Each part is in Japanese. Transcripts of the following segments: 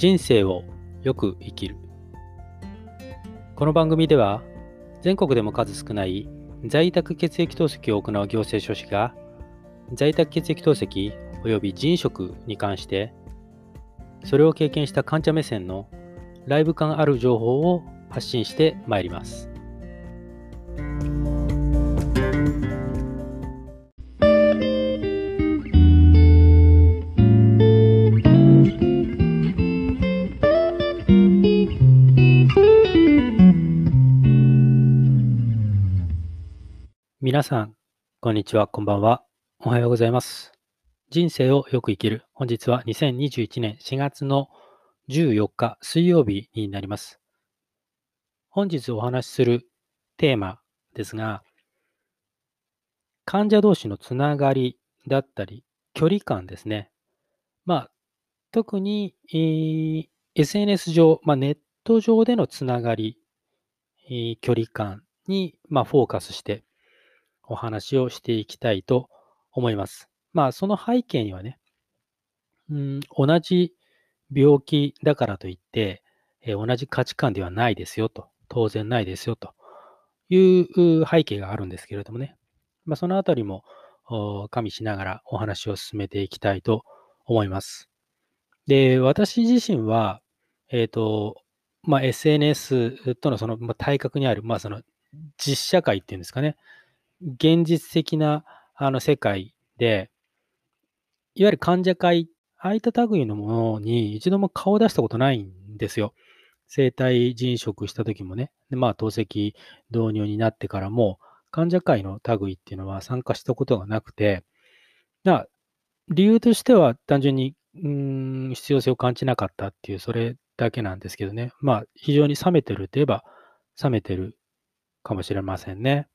人生をよく生きるこの番組では全国でも数少ない在宅血液透析を行う行政書士が在宅血液透析及び人食に関してそれを経験した患者目線のライブ感ある情報を発信してまいります。皆さん、こんにちは、こんばんは。おはようございます。人生をよく生きる。本日は2021年4月の14日水曜日になります。本日お話しするテーマですが、患者同士のつながりだったり、距離感ですね。まあ、特に、えー、SNS 上、まあ、ネット上でのつながり、えー、距離感に、まあ、フォーカスしてお話をしていきたいと思います。まあ、その背景にはね、うん、同じ病気だからといって、え、同じ価値観ではないですよと、当然ないですよという背景があるんですけれどもね、まあ、そのあたりも加味しながらお話を進めていきたいと思います。で、私自身は、えっ、ー、と、まあ、SNS とのその、まあ、対角にある、まあ、その実社会っていうんですかね、現実的なあの世界で、いわゆる患者会、ああいった類のものに一度も顔を出したことないんですよ。生体人食した時もね、でまあ、透析導入になってからも、患者会の類っていうのは参加したことがなくて、だ理由としては単純にうん必要性を感じなかったっていう、それだけなんですけどね。まあ、非常に冷めてるといえば、冷めてるかもしれませんね。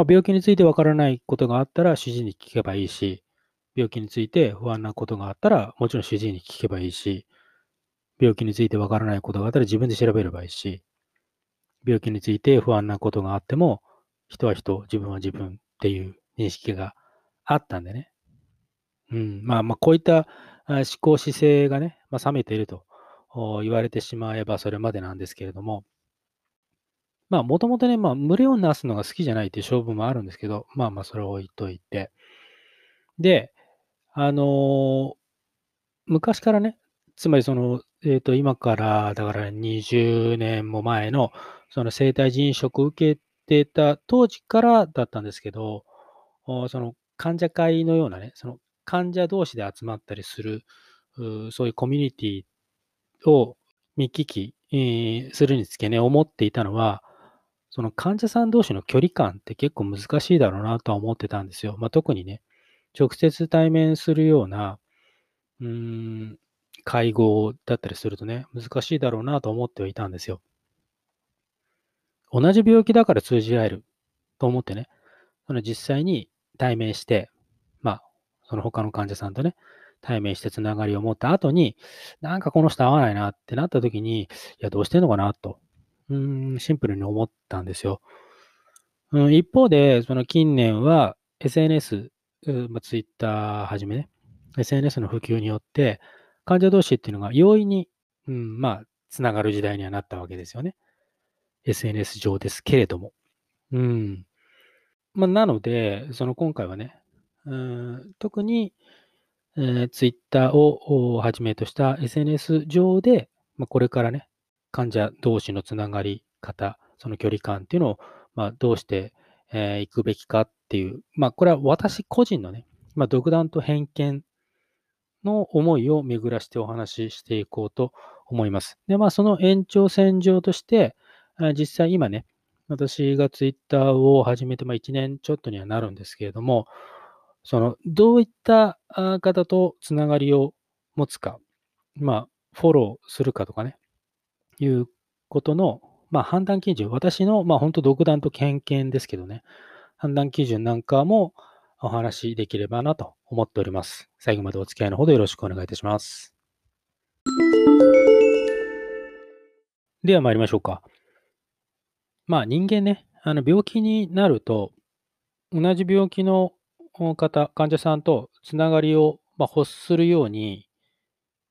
まあ、病気についてわからないことがあったら主治医に聞けばいいし、病気について不安なことがあったらもちろん主治医に聞けばいいし、病気についてわからないことがあったら自分で調べればいいし、病気について不安なことがあっても、人は人、自分は自分っていう認識があったんでね。うん、まあまあ、こういった思考姿勢がね、まあ、冷めていると言われてしまえばそれまでなんですけれども、まあ、もともとね、まあ、群れをなすのが好きじゃないっていう勝負もあるんですけど、まあまあ、それを置いといて。で、あのー、昔からね、つまりその、えっ、ー、と、今から、だから20年も前の、その生体人食受けてた当時からだったんですけど、その患者会のようなね、その患者同士で集まったりする、そういうコミュニティを見聞き、えー、するにつけね、思っていたのは、その患者さん同士の距離感って結構難しいだろうなとは思ってたんですよ。まあ、特にね、直接対面するような、うーん、会合だったりするとね、難しいだろうなと思ってはいたんですよ。同じ病気だから通じ合えると思ってね、その実際に対面して、まあ、その他の患者さんとね、対面してつながりを持った後に、なんかこの人合わないなってなった時に、いや、どうしてんのかなとうん、シンプルに思ったんですよ。うん、一方で、その近年は SNS、まあ、Twitter はじめね、SNS の普及によって、患者同士っていうのが容易に、うん、まあ、つながる時代にはなったわけですよね。SNS 上ですけれども。うん。まあ、なので、その今回はね、うん、特に、えー、Twitter をはじめとした SNS 上で、まあ、これからね、患者同士のつながり方、その距離感っていうのを、まあ、どうしてい、くべきかっていう、まあ、これは私個人のね、まあ、独断と偏見の思いを巡らしてお話ししていこうと思います。で、まあ、その延長線上として、実際今ね、私がツイッターを始めて、まあ、1年ちょっとにはなるんですけれども、その、どういった方とつながりを持つか、まあ、フォローするかとかね、いうことの、まあ、判断基準、私の、まあ、本当独断と偏見ですけどね、判断基準なんかもお話しできればなと思っております。最後までお付き合いのほどよろしくお願いいたします。では参りましょうか。まあ人間ね、あの病気になると、同じ病気の方、患者さんとつながりを、まあ、欲するように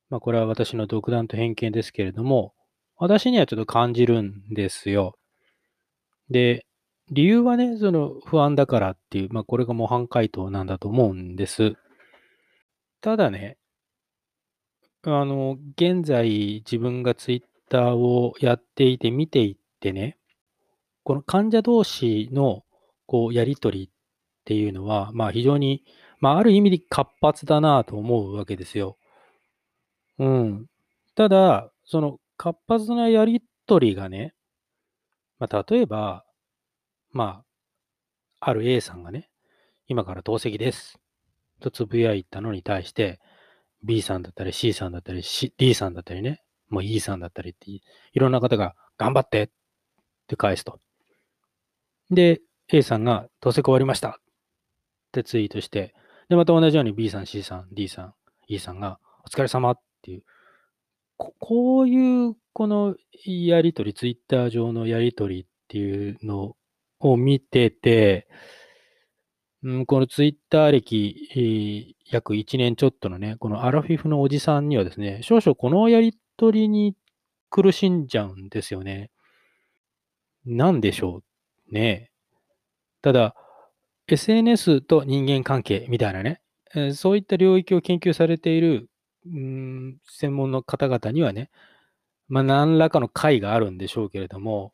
まあ、これは私の独断と偏見ですけれども、私にはちょっと感じるんですよ。で、理由はね、その不安だからっていう、まあ、これが模範回答なんだと思うんです。ただね、あの、現在自分がツイッターをやっていて見ていってね、この患者同士のこうやり取りっていうのは、まあ非常に、まあある意味で活発だなと思うわけですよ。うん。ただ、その活発なやり取りがね、まあ例えば、まあ、ある A さんがね、今から透析です。とつぶやいたのに対して、B さんだったり C さんだったり D さんだったりね、もう E さんだったりっていろんな方が頑張ってって返すと。で、A さんが透析終わりましたってツイートして、で、また同じように B さん、C さん、D さん、E さんがお疲れ様っていう、ここういうこのやりとり、ツイッター上のやりとりっていうのを見てて、うん、このツイッター歴、約1年ちょっとのね、このアラフィフのおじさんにはですね、少々このやりとりに苦しんじゃうんですよね。なんでしょうね。ただ、SNS と人間関係みたいなね、えそういった領域を研究されている、うん、専門の方々にはね、まあ、何らかの解があるんでしょうけれども、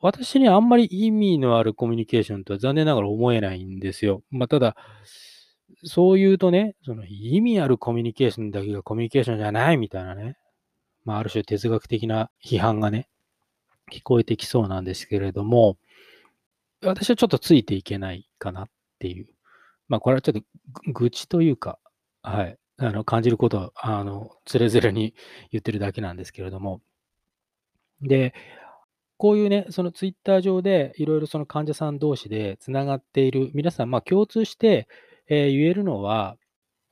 私にあんまり意味のあるコミュニケーションとは残念ながら思えないんですよ。まあ、ただ、そう言うとね、その意味あるコミュニケーションだけがコミュニケーションじゃないみたいなね、まあ、ある種哲学的な批判がね、聞こえてきそうなんですけれども、私はちょっとついていけないかなっていう。まあ、これはちょっと愚痴というか、はい、あの感じることは、あの、つれづれに 言ってるだけなんですけれども。で、こういうね、そのツイッター上でいろいろその患者さん同士でつながっている皆さん、まあ共通して、えー、言えるのは、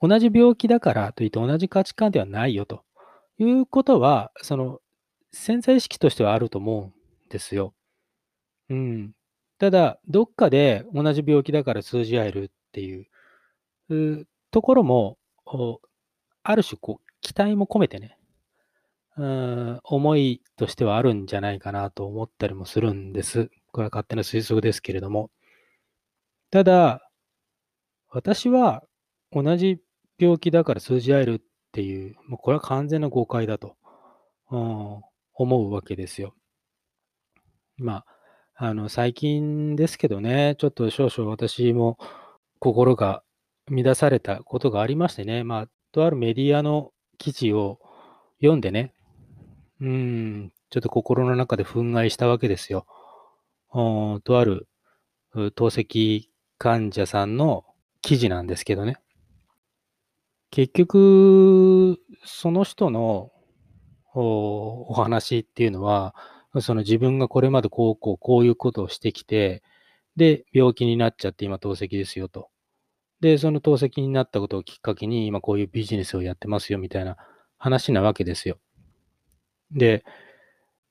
同じ病気だからといって同じ価値観ではないよということは、その潜在意識としてはあると思うんですよ。うん。ただ、どっかで同じ病気だから通じ合えるっていうところも、ある種こう、期待も込めてね、うん、思いとしてはあるんじゃないかなと思ったりもするんです。これは勝手な推測ですけれども。ただ、私は同じ病気だから通じ合えるっていう、もうこれは完全な誤解だと、うん、思うわけですよ。まあ、あの、最近ですけどね、ちょっと少々私も心が乱されたことがありましてね、まあ、とあるメディアの記事を読んでね、うん、ちょっと心の中で憤慨したわけですよ。とある透析患者さんの記事なんですけどね。結局、その人のお話っていうのは、その自分がこれまでこうこうこういうことをしてきて、で、病気になっちゃって今透析ですよと。で、その透析になったことをきっかけに今こういうビジネスをやってますよみたいな話なわけですよ。で、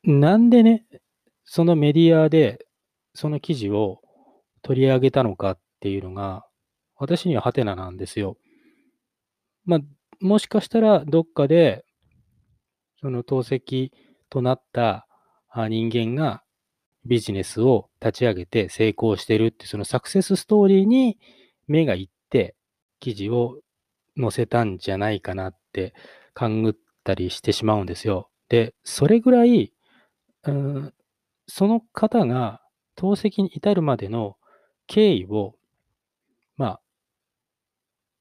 なんでね、そのメディアでその記事を取り上げたのかっていうのが、私にはハテナなんですよ。まあ、もしかしたらどっかで、その透析となった人間がビジネスを立ち上げて成功してるって、そのサクセスストーリーに目がいって、記事を載せたんじゃないかなって勘ぐったりしてしまうんですよ。で、それぐらい、うん、その方が透析に至るまでの経緯を、まあ、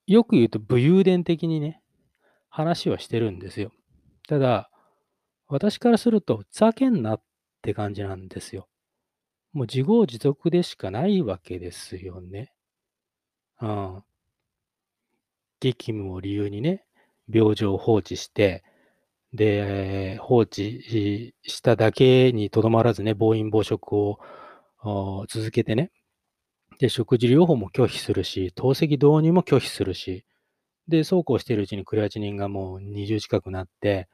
よく言うと武勇伝的にね、話はしてるんですよ。ただ、私からすると、ざけんなって感じなんですよ。もう自業自得でしかないわけですよね。うん。激務を理由にね、病状を放置して、で、放置しただけにとどまらずね、暴飲暴食を続けてね、で、食事療法も拒否するし、透析導入も拒否するし、で、そうこうしているうちにクレアチニンがもう20近くなって、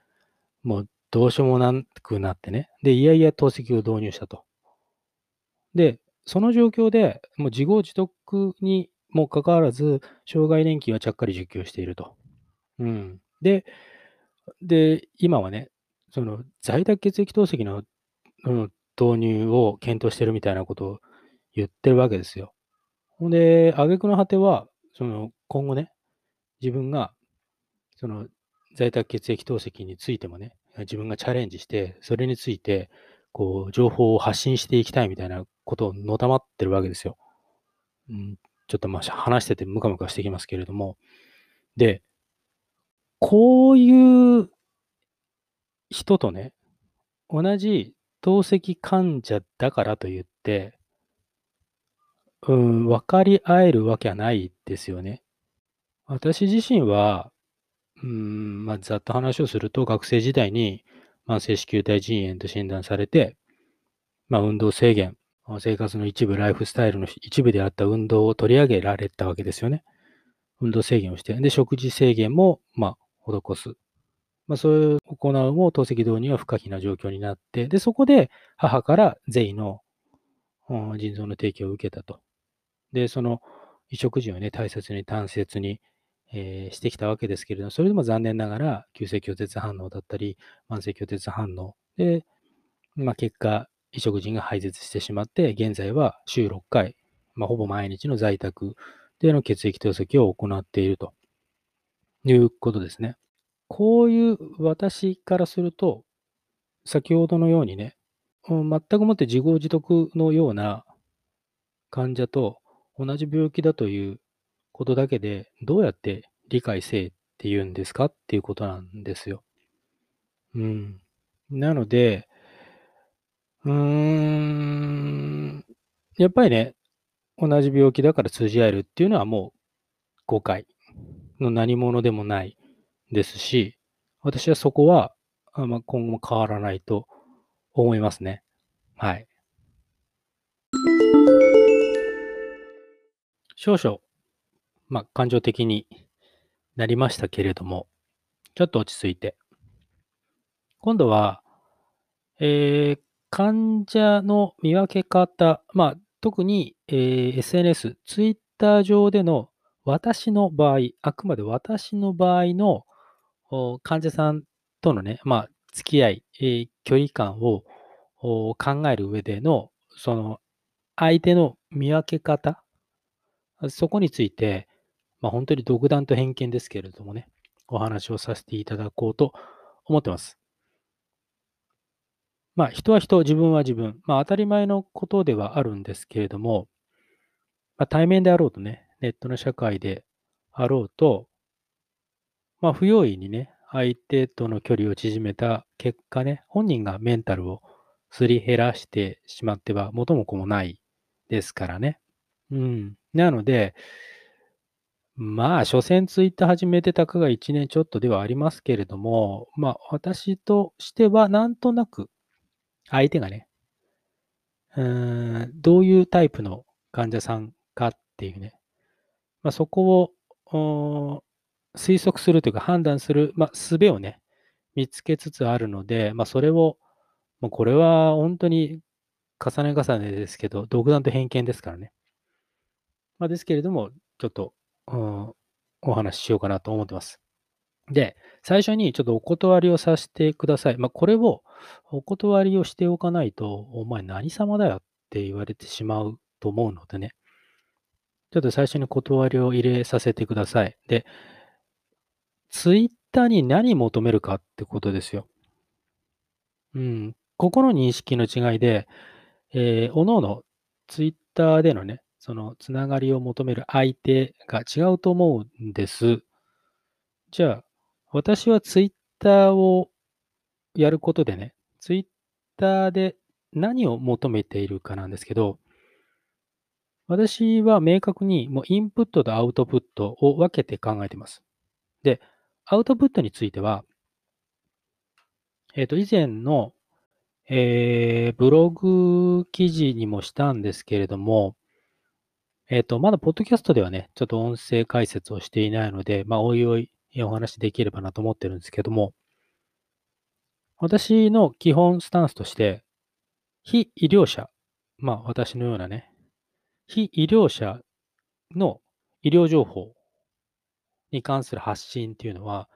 もうどうしようもなくなってね、で、いやいや透析を導入したと。で、その状況で、もう自業自得にもかかわらず、障害年金はちゃっかり受給していると。うん。で、で、今はね、その在宅血液透析の、うん、導入を検討してるみたいなことを言ってるわけですよ。ほんで、挙句の果ては、その今後ね、自分がその在宅血液透析についてもね、自分がチャレンジして、それについて、こう、情報を発信していきたいみたいなことをのたまってるわけですよ。うん、ちょっとまあ話しててムカムカしてきますけれども。で、こういう人とね、同じ透析患者だからといって、うん、分かり合えるわけはないですよね。私自身は、うん、まあ、ざっと話をすると、学生時代に慢性子宮体腎炎と診断されて、まあ、運動制限、生活の一部、ライフスタイルの一部であった運動を取り上げられたわけですよね。運動制限をして、で、食事制限も、まあ、施す。まあ、そういう行うも透析導入は不可避な状況になって、で、そこで母から善意の腎臓の提供を受けたと。で、その移植時をね、大切に大切に、えー、してきたわけですけれども、それでも残念ながら、急性拒絶反応だったり、慢性拒絶反応で、まあ、結果、移植人が廃絶してしまって、現在は週6回、まあ、ほぼ毎日の在宅での血液透析を行っているということですね。こういう私からすると、先ほどのようにね、全くもって自業自得のような患者と同じ病気だということだけで、どうやって理解せえって言うんですかっていうことなんですよ。うん。なので、うーん、やっぱりね、同じ病気だから通じ合えるっていうのはもう誤解の何者でもないですし、私はそこは、あま、今後も変わらないと思いますね。はい。少々、まあ、感情的になりましたけれども、ちょっと落ち着いて。今度は、えー、患者の見分け方、まあ、特に、えー、SNS、Twitter 上での私の場合、あくまで私の場合の患者さんとのね、まあ、付き合い、えー、距離感を考える上での、その、相手の見分け方、そこについて、まあ、本当に独断と偏見ですけれどもね、お話をさせていただこうと思ってます。まあ、人は人、自分は自分。まあ、当たり前のことではあるんですけれども、まあ、対面であろうとね、ネットの社会であろうと、まあ、不用意にね、相手との距離を縮めた結果ね、本人がメンタルをすり減らしてしまっては元も子もないですからね。うん。なので、まあ、所詮ツイッター始めてたかが1年ちょっとではありますけれども、まあ、私としてはなんとなく、相手がね、うーん、どういうタイプの患者さんかっていうね、まあ、そこを推測するというか判断する、まあ、術をね、見つけつつあるので、まあ、それを、もうこれは本当に重ね重ねですけど、独断と偏見ですからね。まあ、ですけれども、ちょっと、うん、お話ししようかなと思ってます。で、最初にちょっとお断りをさせてください。まあ、これをお断りをしておかないと、お前何様だよって言われてしまうと思うのでね。ちょっと最初に断りを入れさせてください。で、ツイッターに何求めるかってことですよ。うん。ここの認識の違いで、えー、おのおのツイッターでのね、そのつながりを求める相手が違うと思うんです。じゃあ、私はツイッターをやることでね、ツイッターで何を求めているかなんですけど、私は明確にもうインプットとアウトプットを分けて考えています。で、アウトプットについては、えっ、ー、と、以前の、えー、ブログ記事にもしたんですけれども、えっ、ー、と、まだポッドキャストではね、ちょっと音声解説をしていないので、まあ、おいおいお話できればなと思ってるんですけども、私の基本スタンスとして、非医療者、まあ私のようなね、非医療者の医療情報に関する発信っていうのは、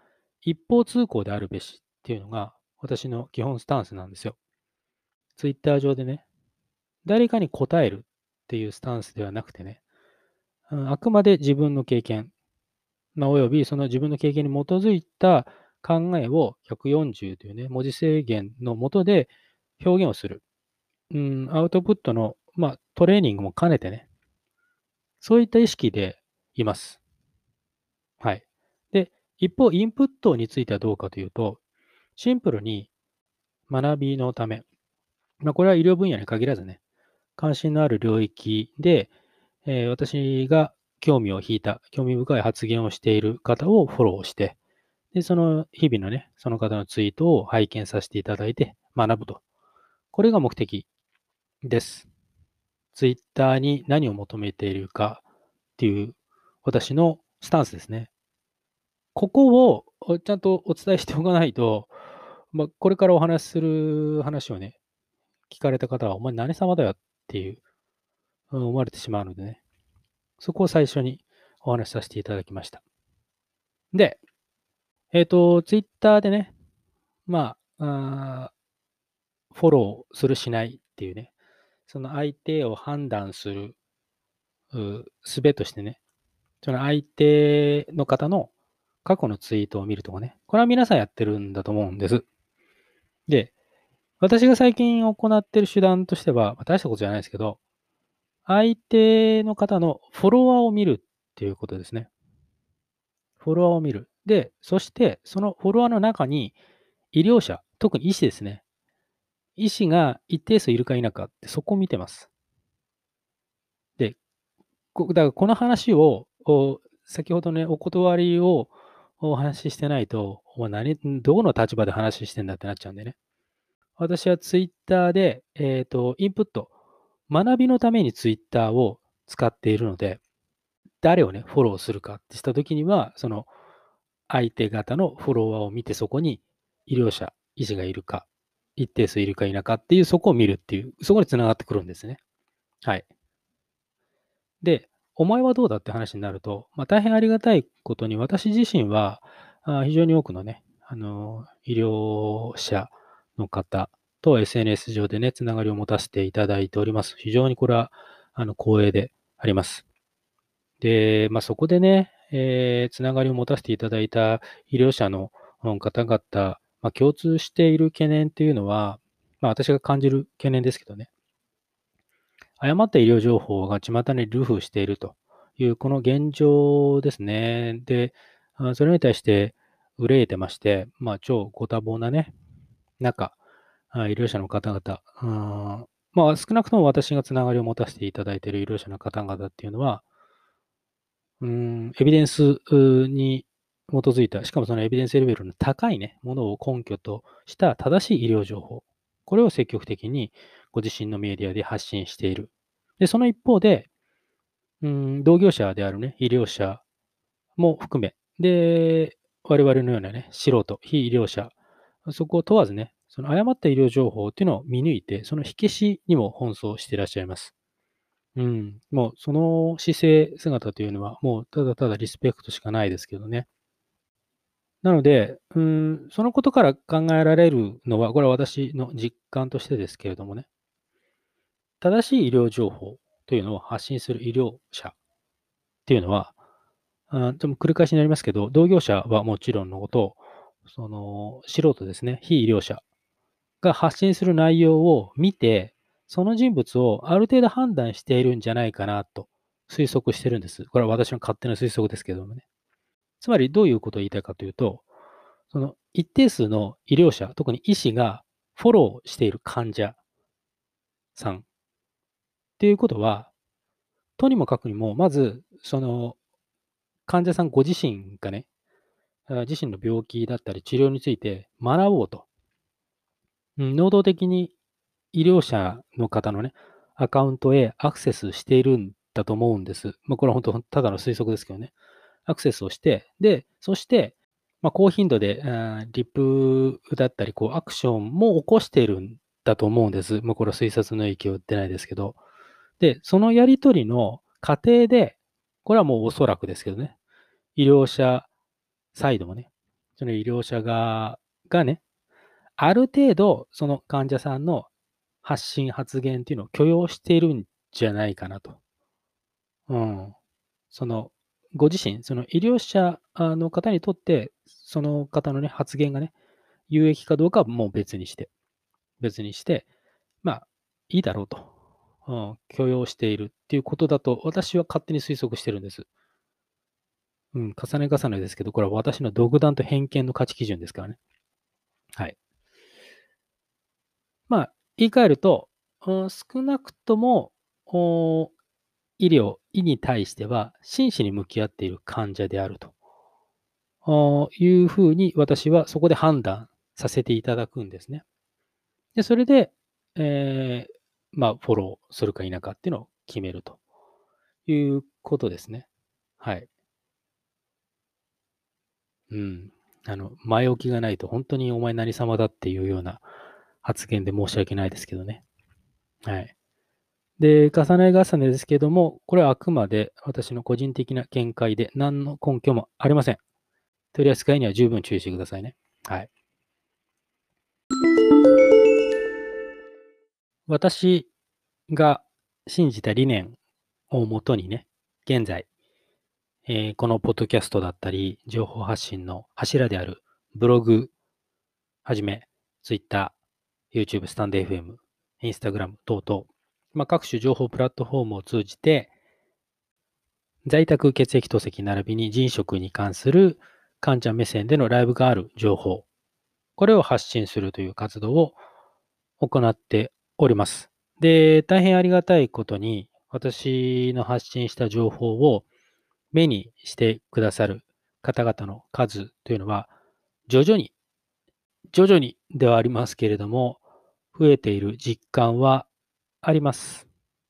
一方通行であるべしっていうのが私の基本スタンスなんですよ。ツイッター上でね、誰かに答えるっていうスタンスではなくてね、あくまで自分の経験、まあ、およびその自分の経験に基づいた考えを140というね、文字制限のもとで表現をする。うん、アウトプットの、まあ、トレーニングも兼ねてね、そういった意識でいます。はい。で、一方、インプットについてはどうかというと、シンプルに学びのため、まあ、これは医療分野に限らずね、関心のある領域で、えー、私が興味を引いた、興味深い発言をしている方をフォローして、で、その日々のね、その方のツイートを拝見させていただいて学ぶと。これが目的です。ツイッターに何を求めているかっていう私のスタンスですね。ここをちゃんとお伝えしておかないと、まあ、これからお話しする話をね、聞かれた方は、お前何様だよっていう、思われてしまうのでね、そこを最初にお話しさせていただきました。で、えっ、ー、と、ツイッターでね、まあフォローするしないっていうね、その相手を判断するすべとしてね、その相手の方の過去のツイートを見るとかね、これは皆さんやってるんだと思うんです。で、私が最近行ってる手段としては、まあ、大したことじゃないですけど、相手の方のフォロワーを見るっていうことですね。フォロワーを見る。で、そしてそのフォロワーの中に医療者、特に医師ですね。医師が一定数いるか否かってそこを見てます。で、だからこの話を、先ほどね、お断りをお話ししてないと、お前何、どこの立場で話してんだってなっちゃうんでね。私はツイッターで、えっ、ー、と、インプット、学びのためにツイッターを使っているので、誰をね、フォローするかってしたときには、その相手方のフォロワーを見て、そこに医療者、医師がいるか、一定数いるか否かっていう、そこを見るっていう、そこにつながってくるんですね。はい。で、お前はどうだって話になると、まあ、大変ありがたいことに、私自身は、あ非常に多くのね、あの、医療者の方と SNS 上でね、つながりを持たせていただいております。非常にこれは、あの、光栄であります。で、まあ、そこでね、えー、つながりを持たせていただいた医療者の方々、まあ、共通している懸念っていうのは、まあ、私が感じる懸念ですけどね、誤った医療情報が巷に流布しているという、この現状ですね。で、それに対して憂えてまして、まあ、超ご多忙なね、中、医療者の方々、まあ、少なくとも私がつながりを持たせていただいている医療者の方々っていうのは、うん、エビデンスに基づいた、しかもそのエビデンスレベルの高いね、ものを根拠とした正しい医療情報。これを積極的にご自身のメディアで発信している。で、その一方で、うん、同業者であるね、医療者も含め、で、我々のようなね、素人、非医療者、そこを問わずね、その誤った医療情報っていうのを見抜いて、その火消しにも奔走していらっしゃいます。うん。もうその姿勢、姿というのは、もうただただリスペクトしかないですけどね。なので、うん、そのことから考えられるのは、これは私の実感としてですけれどもね、正しい医療情報というのを発信する医療者っていうのは、あでも繰り返しになりますけど、同業者はもちろんのこと、その素人ですね、非医療者が発信する内容を見て、その人物をある程度判断しているんじゃないかなと推測してるんです。これは私の勝手な推測ですけどもね。つまりどういうことを言いたいかというと、その一定数の医療者、特に医師がフォローしている患者さんっていうことは、とにもかくにも、まず、その患者さんご自身がね、自身の病気だったり治療について学ぼうと。能動的に医療者の方のね、アカウントへアクセスしているんだと思うんです。まあ、これは本当、ただの推測ですけどね。アクセスをして、で、そして、まあ、高頻度で、リップだったり、こう、アクションも起こしているんだと思うんです。まあ、これは推察の域を打ってないですけど。で、そのやりとりの過程で、これはもうおそらくですけどね、医療者サイドもね、その医療者側がね、ある程度、その患者さんの発信、発言っていうのを許容しているんじゃないかなと。うん。その、ご自身、その医療者の方にとって、その方のね、発言がね、有益かどうかはもう別にして、別にして、まあ、いいだろうと、うん、許容しているっていうことだと、私は勝手に推測してるんです。うん、重ね重ねですけど、これは私の独断と偏見の価値基準ですからね。はい。言い換えると、少なくとも、医療、医に対しては真摯に向き合っている患者であるというふうに私はそこで判断させていただくんですね。で、それで、えー、まあ、フォローするか否かっていうのを決めるということですね。はい。うん。あの、前置きがないと本当にお前何様だっていうような発言で申し訳ないですけどね。はい。で、重ね重ねですけども、これはあくまで私の個人的な見解で何の根拠もありません。取り扱いには十分注意してくださいね。はい。私が信じた理念をもとにね、現在、えー、このポッドキャストだったり、情報発信の柱であるブログはじめ、Twitter、YouTube、スタンド FM、Instagram 等々、まあ、各種情報プラットフォームを通じて、在宅血液透析並びに人食に関する患者目線でのライブがある情報、これを発信するという活動を行っております。で、大変ありがたいことに、私の発信した情報を目にしてくださる方々の数というのは、徐々に、徐々にではありますけれども、増えている実感はあります。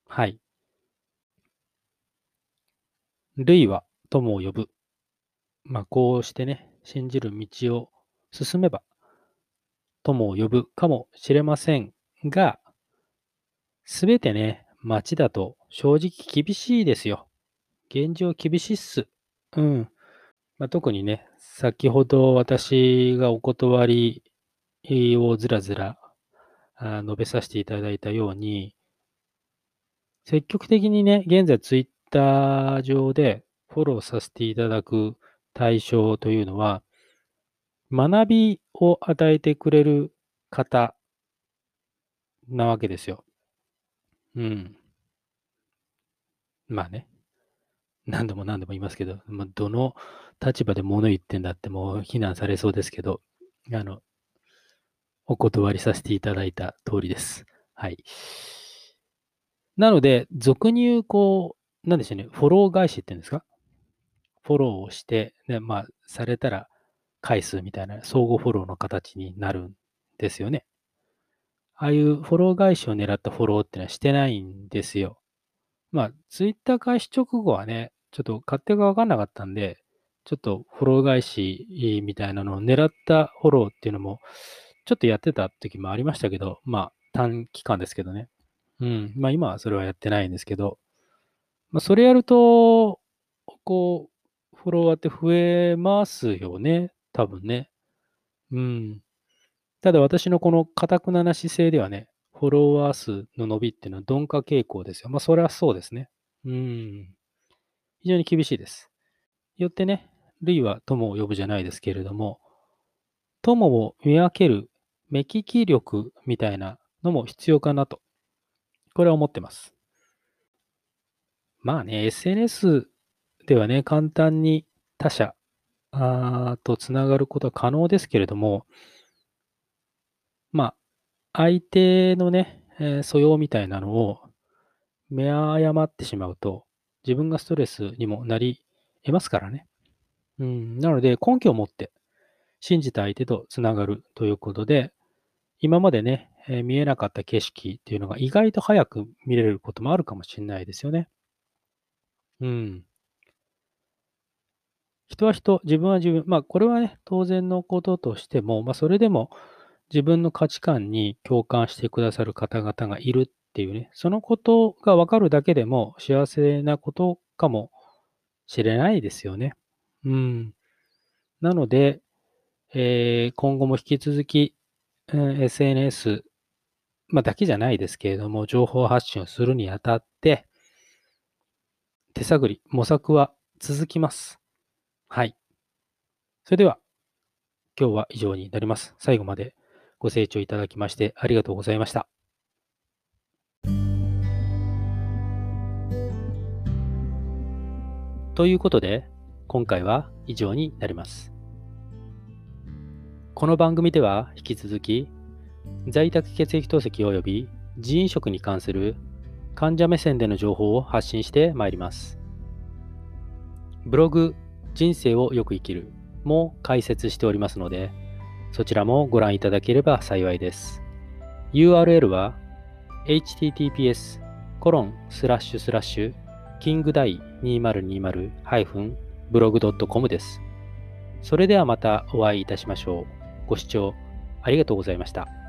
はい。類は友を呼ぶ。まあ、こうしてね、信じる道を進めば、友を呼ぶかもしれませんが、すべてね、街だと正直厳しいですよ。現状厳しいっす。うん。まあ、特にね、先ほど私がお断りをずらずら述べさせていただいたように、積極的にね、現在ツイッター上でフォローさせていただく対象というのは、学びを与えてくれる方なわけですよ。うん。まあね。何度も何度も言いますけど、まあ、どの立場で物言ってんだってもう非難されそうですけど、あの、お断りさせていただいた通りです。はい。なので、俗に言う、こう、なんでしょうね、フォロー返しっていうんですか？フォローをして、で、まあ、されたら返すみたいな相互フォローの形になるんですよね。ああいうフォロー返しを狙ったフォローってのはしてないんですよ。まあ、ツイッター開始直後はね、ちょっと勝手がわかんなかったんで、ちょっとフォロー返しみたいなのを狙ったフォローっていうのも、ちょっとやってた時もありましたけど、まあ、短期間ですけどね。うん。まあ、今はそれはやってないんですけど、まあ、それやると、こう、フォロワーって増えますよね。多分ね。うん。ただ私のこの堅くなな姿勢ではね、フォロワー数の伸びっていうのは鈍化傾向ですよ。まあ、それはそうですね。うん。非常に厳しいです。よってね、類は友を呼ぶじゃないですけれども、友を見分ける目利き力みたいなのも必要かなと、これは思ってます。まあね、SNS ではね、簡単に他者とつながることは可能ですけれども、まあ、相手のね、え、素養みたいなのを見誤ってしまうと、自分がストレスにもなり得ますからね。うん、なので、根拠を持って信じた相手とつながるということで、今までね、えー、見えなかった景色っていうのが意外と早く見れることもあるかもしれないですよね。うん。人は人、自分は自分。まあ、これはね、当然のこととしても、まあ、それでも、自分の価値観に共感してくださる方々がいるっていうね、そのことがわかるだけでも幸せなことかもしれないですよね。うん。なので、えー、今後も引き続き、うん、SNS、まあ、だけじゃないですけれども、情報発信をするにあたって、手探り、模索は続きます。はい。それでは、今日は以上になります。最後までご清聴いただきましてありがとうございました。ということで、今回は以上になります。この番組では引き続き、在宅血液透析及び人員食に関する患者目線での情報を発信してまいります。ブログ、人生をよく生きるも解説しておりますので、そちらもご覧いただければ幸いです。URL は https コロンスラッシュスラッシュキングダイ 2020-blog.com です。それではまたお会いいたしましょう。ご視聴ありがとうございました。